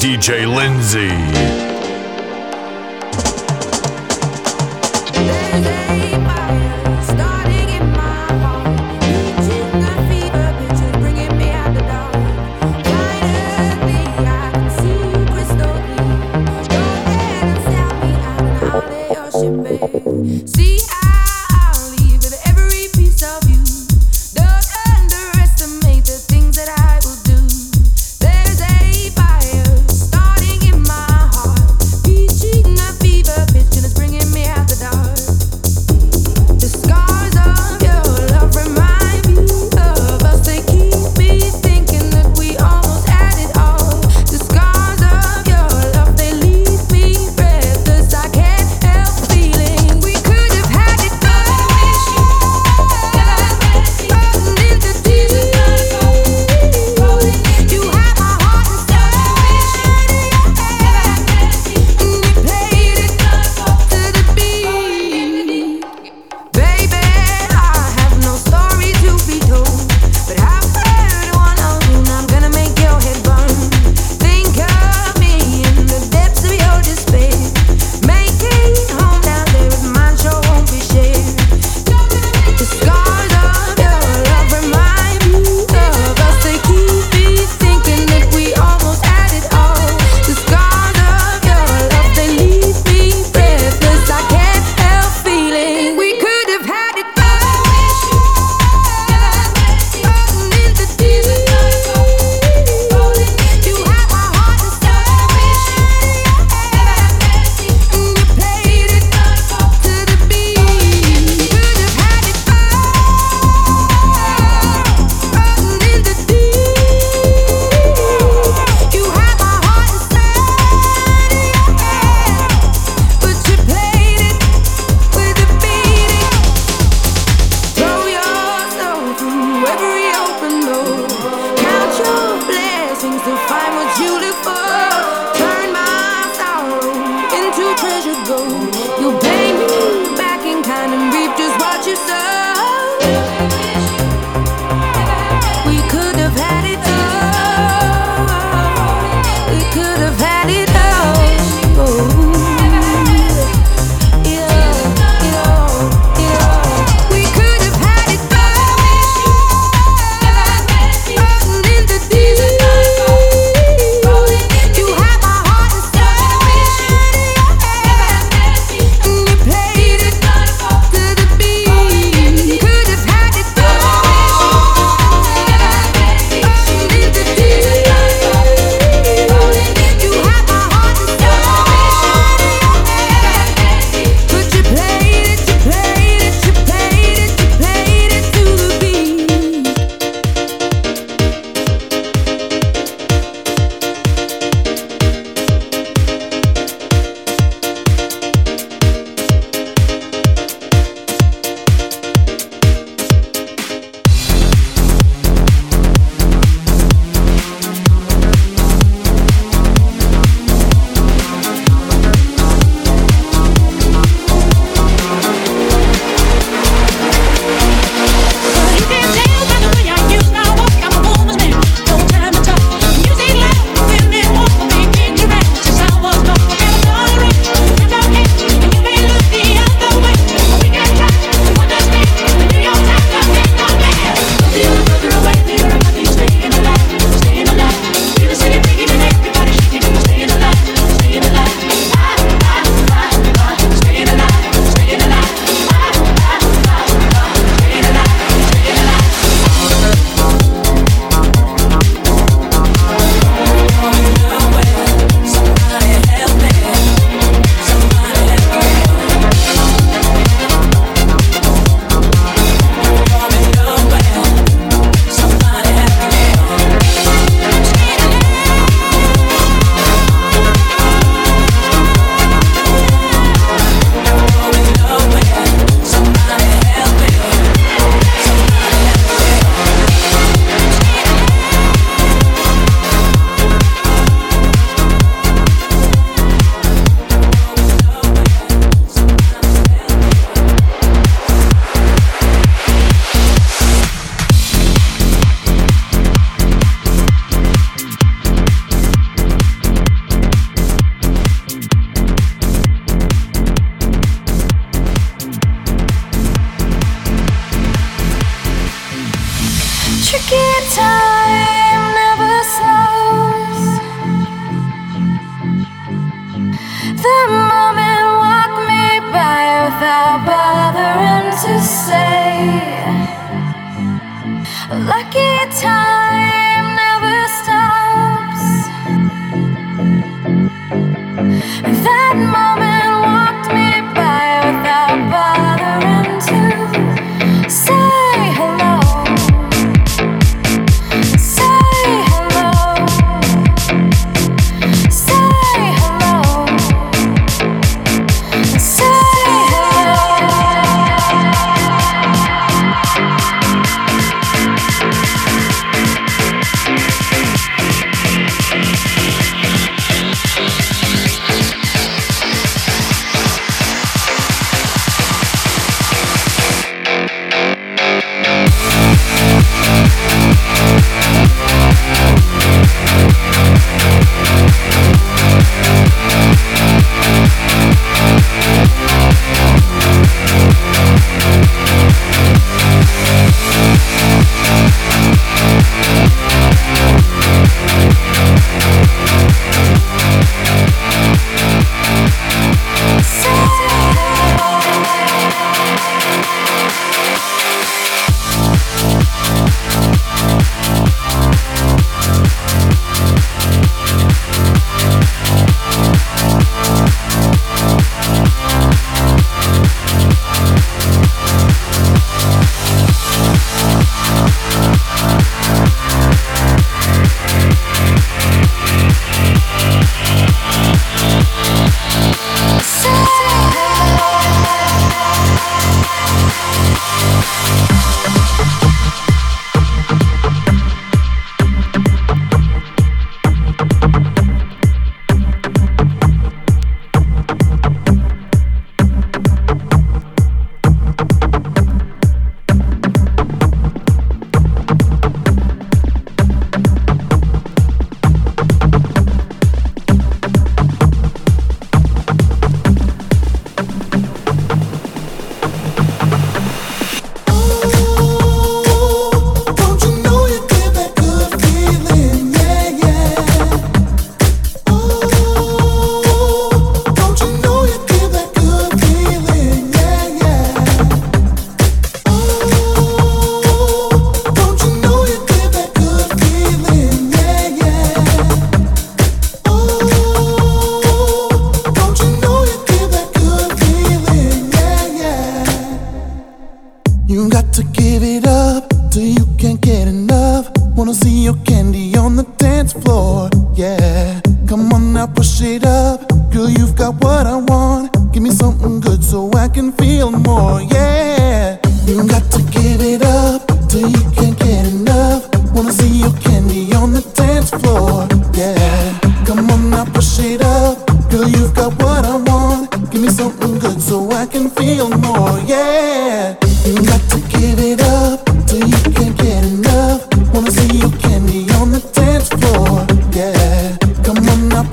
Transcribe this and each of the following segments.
DJ Lindsay.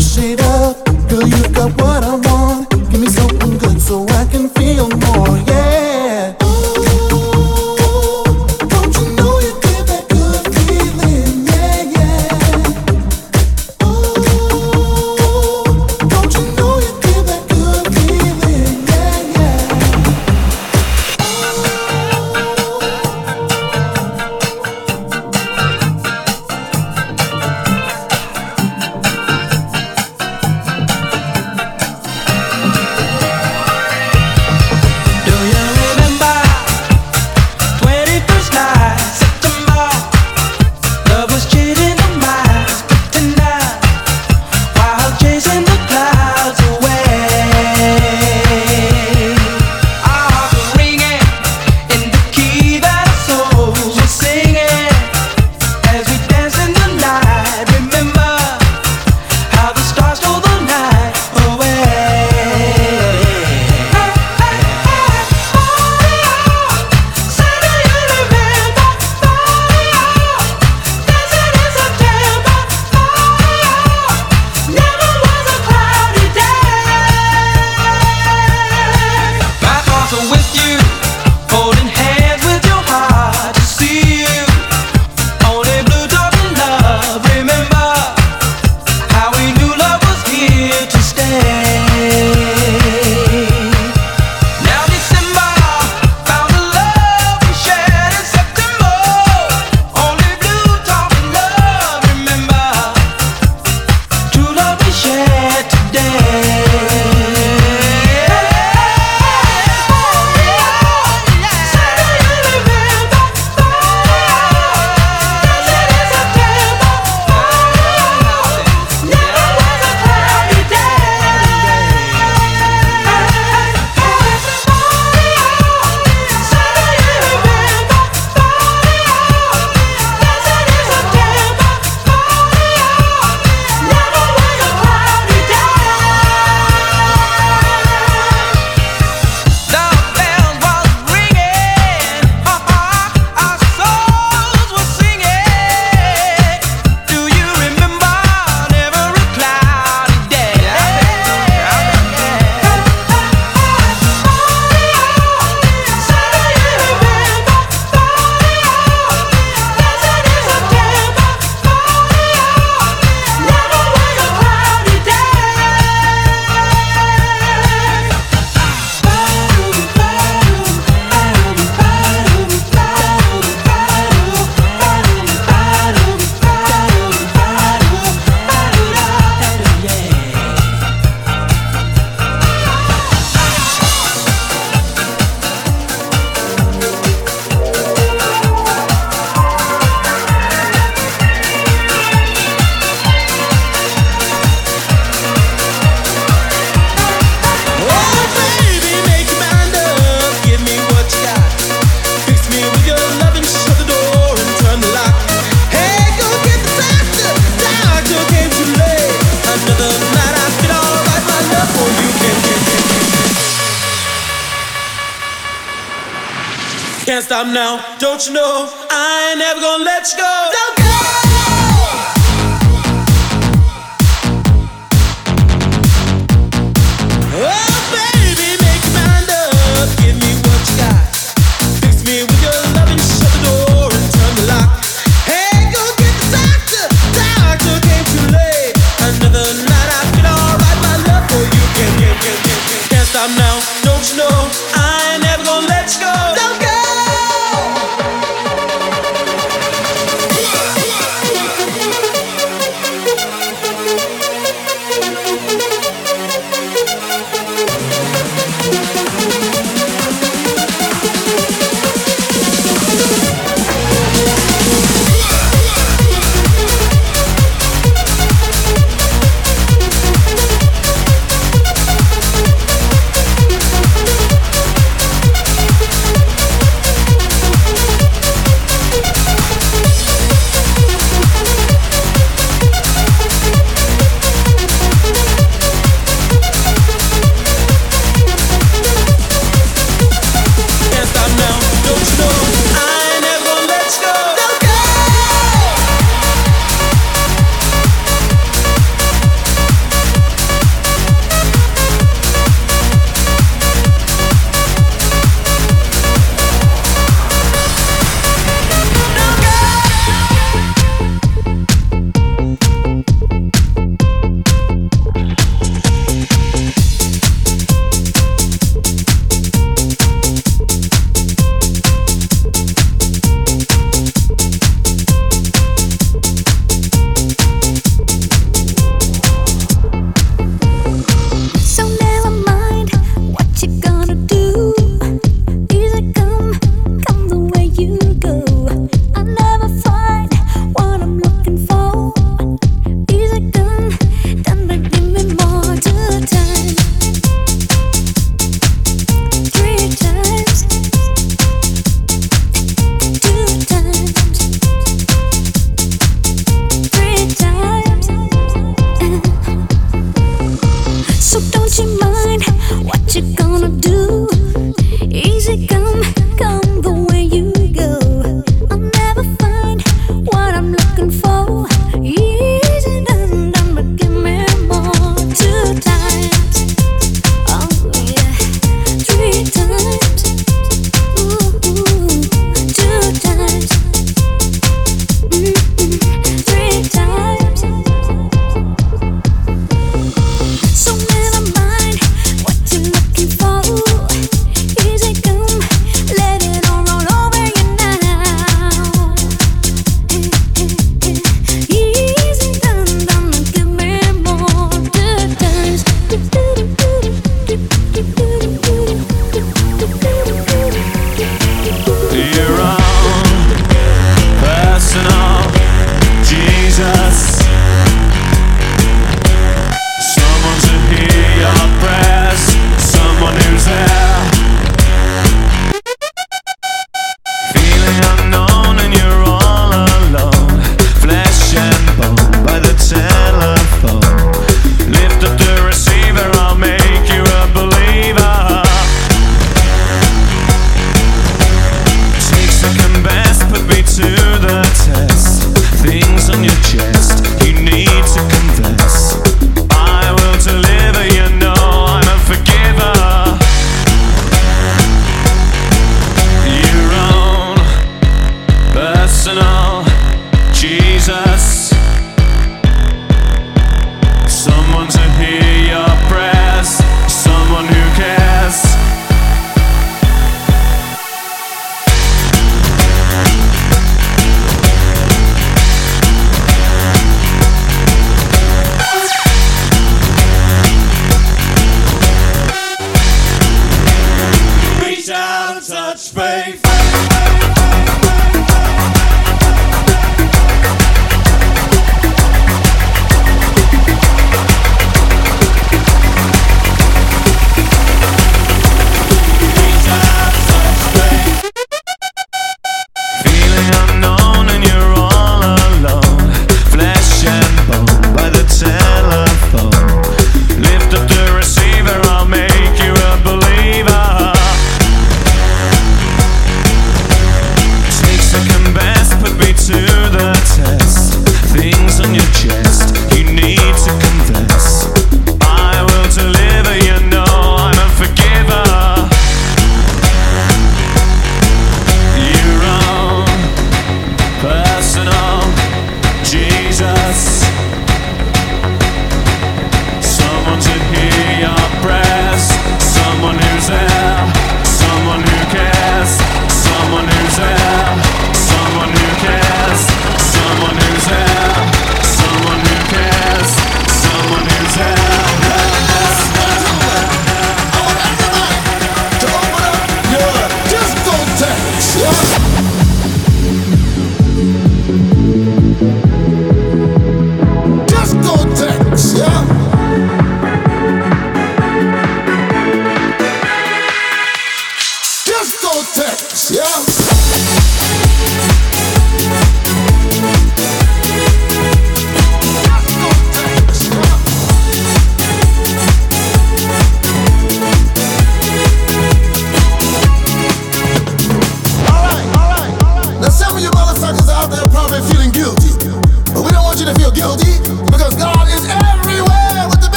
Push it up. Girl, you've got what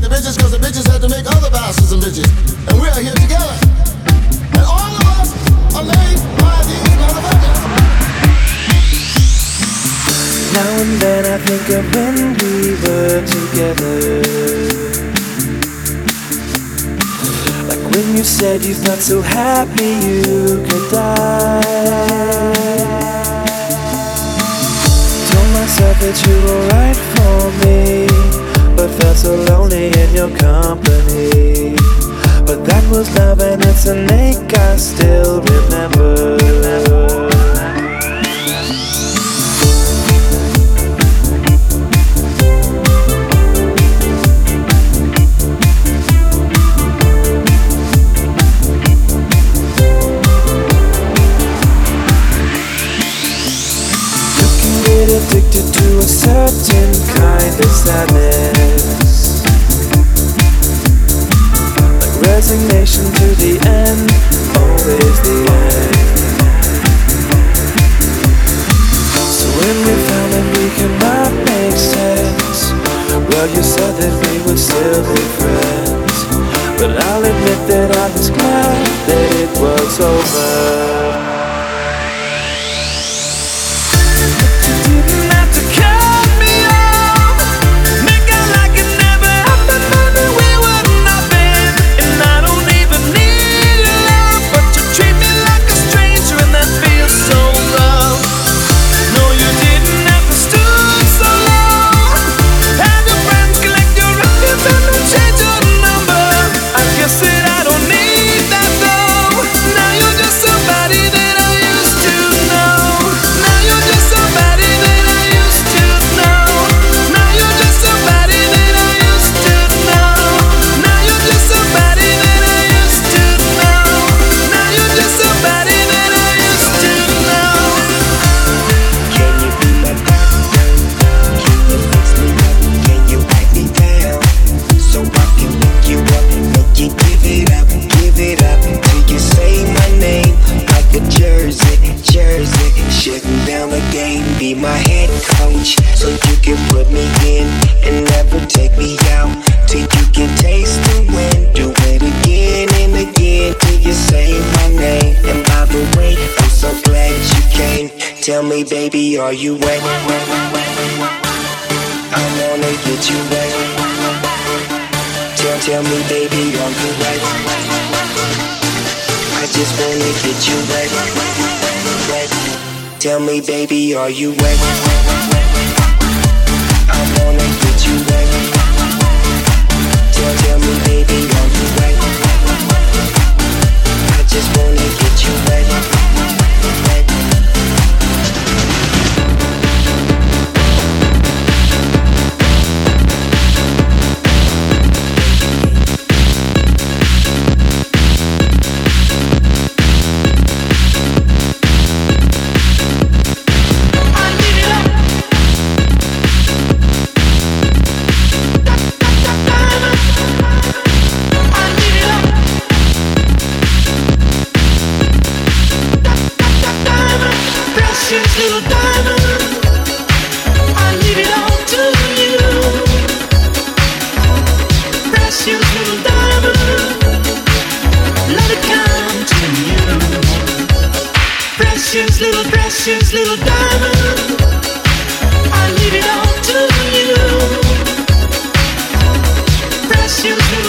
the bitches cause the bitches had to make other bastards and bitches. And we are here together. And all of us are made by motherfuckers. Now and then I think of when we were together. Like when you said you felt so happy you could die. Told myself that you were right for me felt so lonely in your company. But that was love, and it's an ache I still remember. remember. addicted to a certain kind of sadness. the end, always the end. So when we found that we could not make sense, well you said that we would still be friends. But I'll admit that I was glad that it was over. Tell me, baby, are you wet? precious little, precious little diamond. I leave it all to you. Precious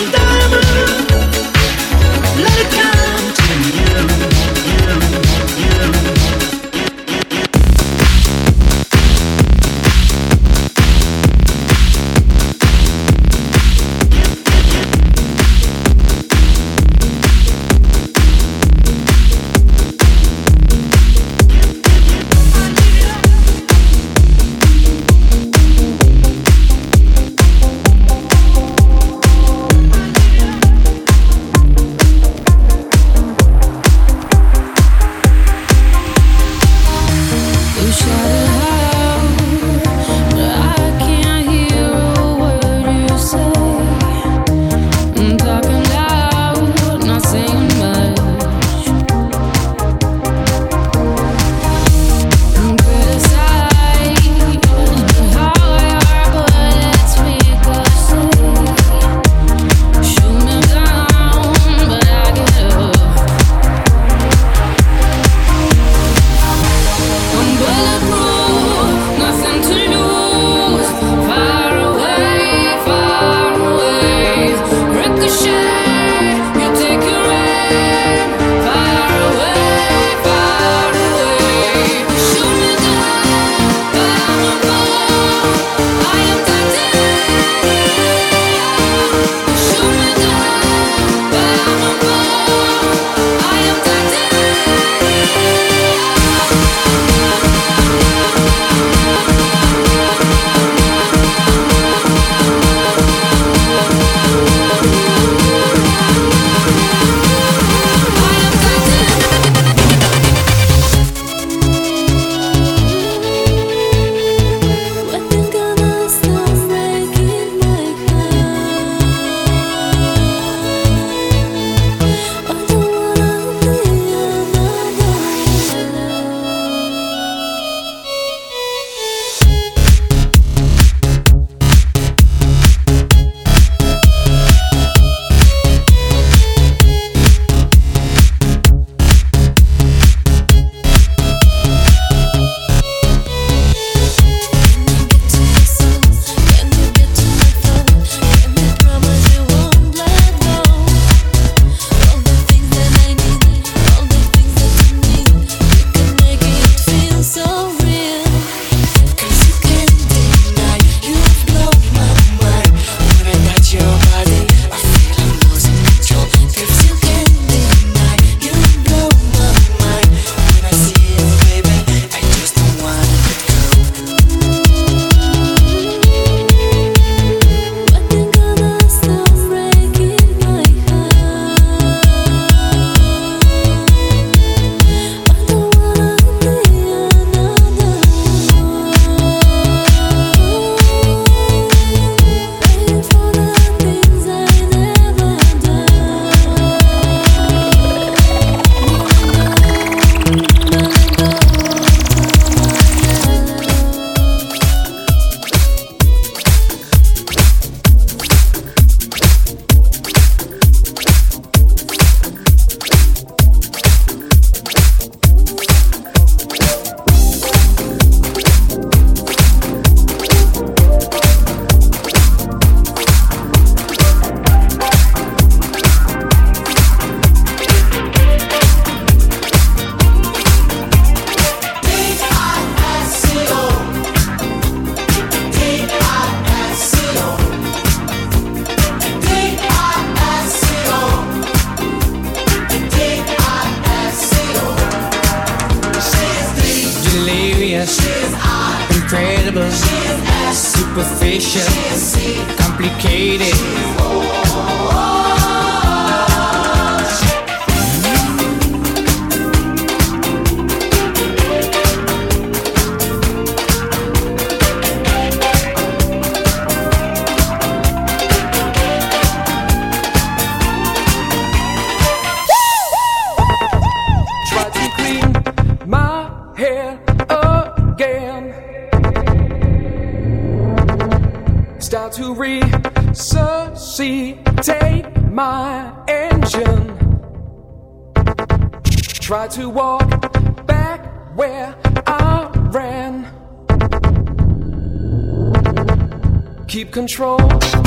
to walk back where I ran. Keep control.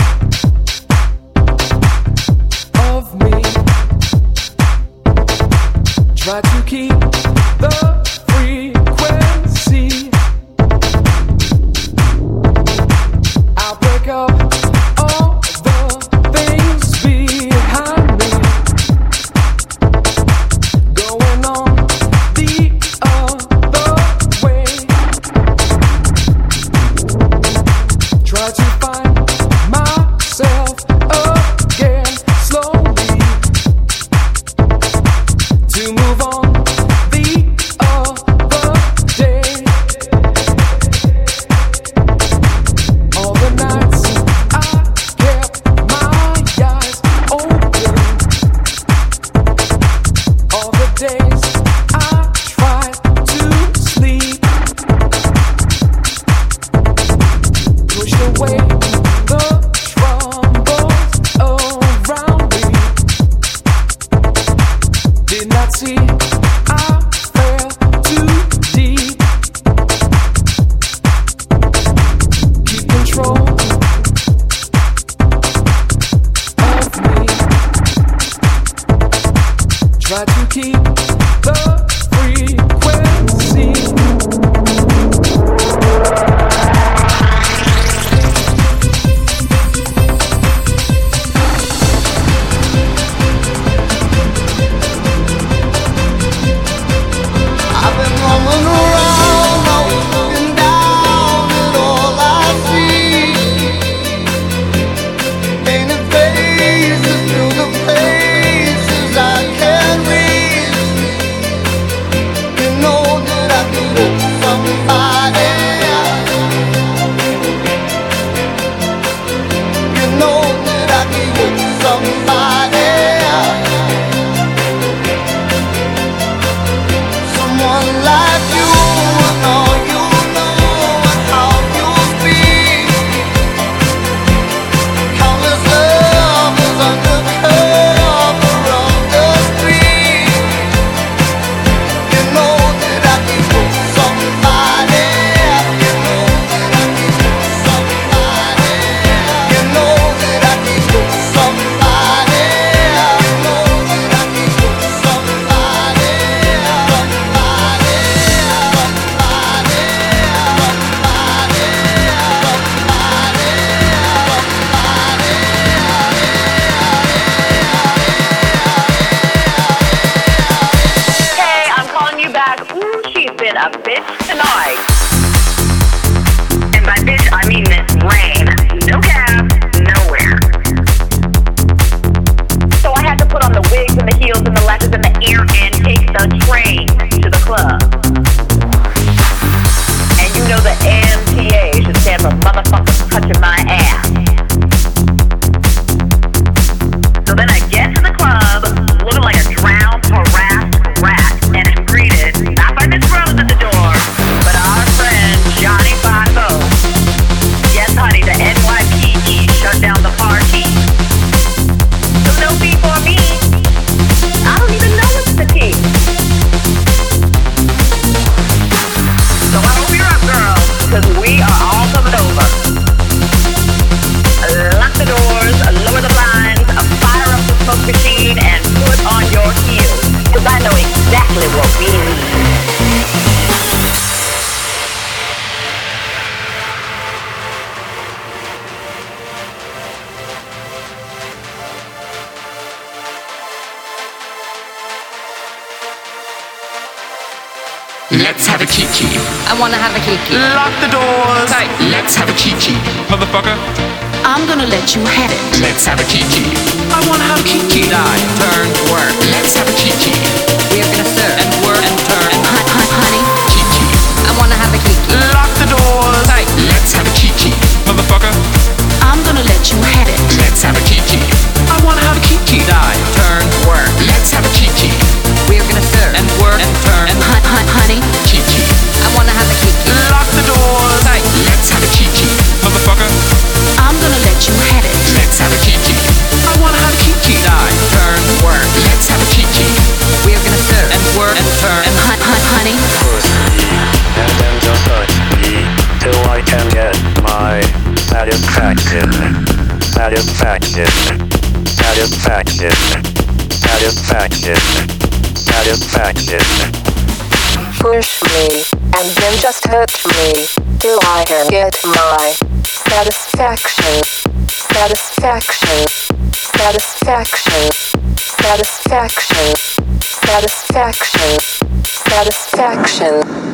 motherfucker? I'm gonna let you have it. Let's have a kiki. I wanna have a kiki. Dine, turn, work. Let's have a kiki. We're gonna serve and work and turn. And hunt, hunt, honey. Kiki. I wanna have a kiki. Lock the doors. Tight. Let's have a kiki. Motherfucker. I'm gonna let you have Satisfaction. Satisfaction. Satisfaction. Satisfaction. Satisfaction. Push me, and then just hurt me, Do I get my satisfaction? satisfaction. Satisfaction. Satisfaction. Satisfaction. Satisfaction. Satisfaction.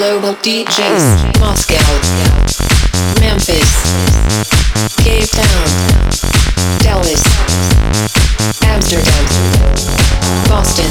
Global DJs. Moscow, Memphis, Cape Town, Dallas, Amsterdam, Boston,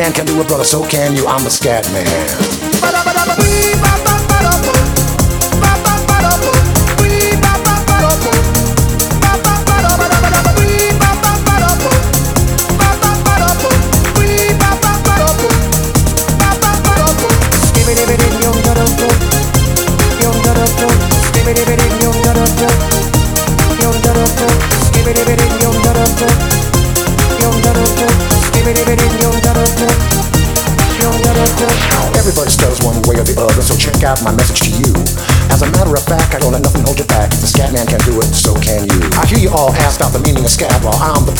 man can do it, brother, so can you. I'm a scat man.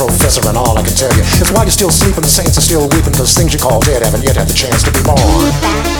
professor and all I can tell you is why you're still sleeping, the saints are still weeping, cause things you call dead haven't yet had the chance to be born.